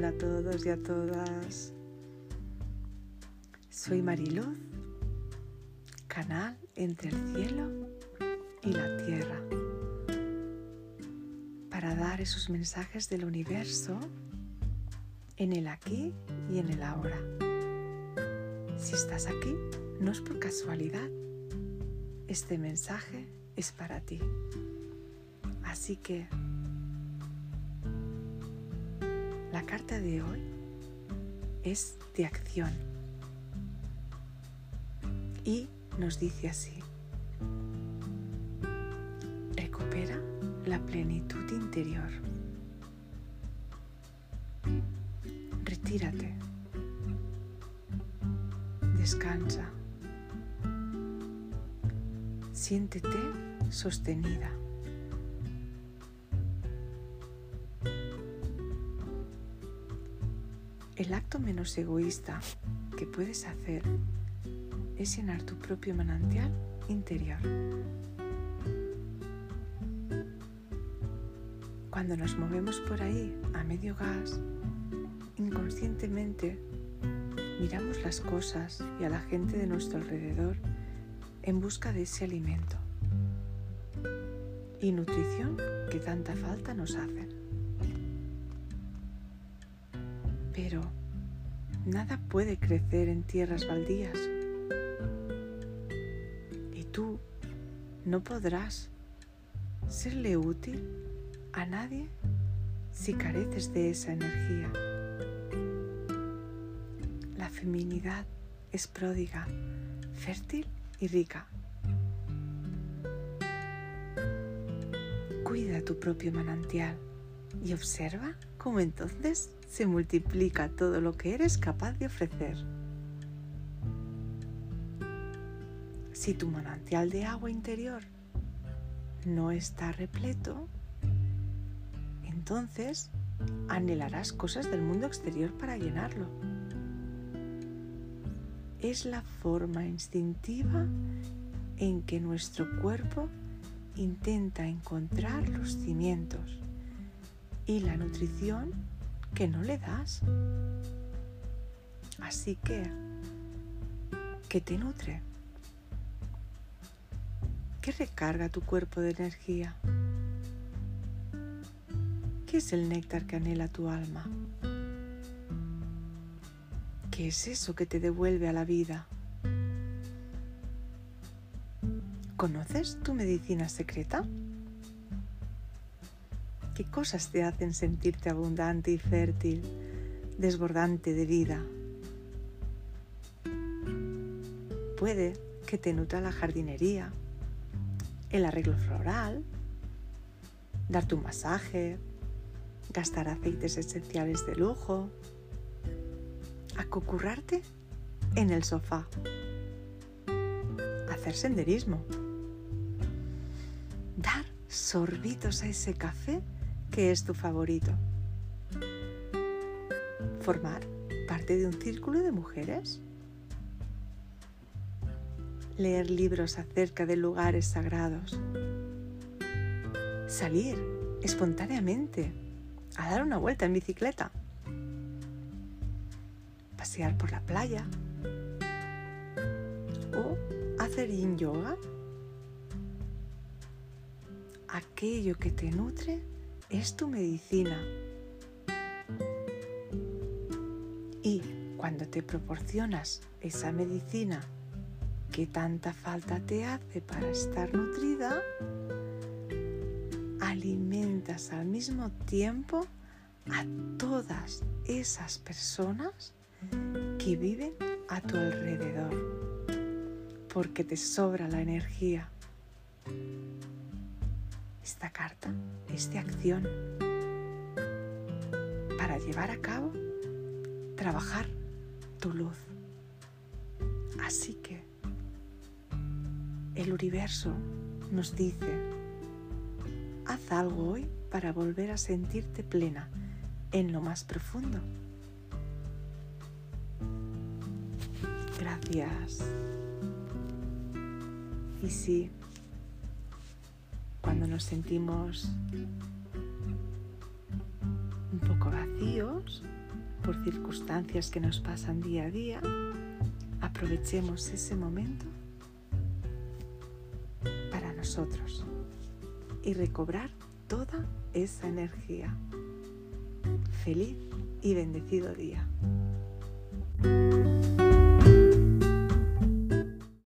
todos y a todas. Soy Mariluz, canal entre el cielo y la tierra, para dar esos mensajes del universo en el aquí y en el ahora. Si estás aquí, no es por casualidad. Este mensaje es para ti. Así que la carta de hoy es de acción. Y nos dice así, recupera la plenitud interior, retírate, descansa, siéntete sostenida. El acto menos egoísta que puedes hacer es llenar tu propio manantial interior. Cuando nos movemos por ahí a medio gas, inconscientemente miramos las cosas y a la gente de nuestro alrededor en busca de ese alimento y nutrición que tanta falta nos hacen. Pero nada puede crecer en tierras baldías. Y tú no podrás serle útil a nadie si careces de esa energía. La feminidad es pródiga, fértil y rica. Cuida tu propio manantial y observa cómo entonces se multiplica todo lo que eres capaz de ofrecer. Si tu manantial de agua interior no está repleto, entonces anhelarás cosas del mundo exterior para llenarlo. Es la forma instintiva en que nuestro cuerpo intenta encontrar los cimientos y la nutrición que no le das. Así que, ¿qué te nutre? ¿Qué recarga tu cuerpo de energía? ¿Qué es el néctar que anhela tu alma? ¿Qué es eso que te devuelve a la vida? ¿Conoces tu medicina secreta? ¿Qué cosas te hacen sentirte abundante y fértil, desbordante de vida? Puede que te nutra la jardinería, el arreglo floral, darte un masaje, gastar aceites esenciales de lujo, acocurrarte en el sofá, hacer senderismo, dar sorbitos a ese café que es tu favorito. Formar parte de un círculo de mujeres. Leer libros acerca de lugares sagrados. Salir espontáneamente a dar una vuelta en bicicleta. Pasear por la playa. O hacer yin yoga. Aquello que te nutre es tu medicina. Y cuando te proporcionas esa medicina que tanta falta te hace para estar nutrida, alimentas al mismo tiempo a todas esas personas que viven a tu alrededor, porque te sobra la energía. Esta carta es de acción para llevar a cabo, trabajar tu luz. Así que el universo nos dice, haz algo hoy para volver a sentirte plena en lo más profundo. Gracias. Y sí, cuando nos sentimos un poco vacíos, por circunstancias que nos pasan día a día, aprovechemos ese momento para nosotros y recobrar toda esa energía. Feliz y bendecido día.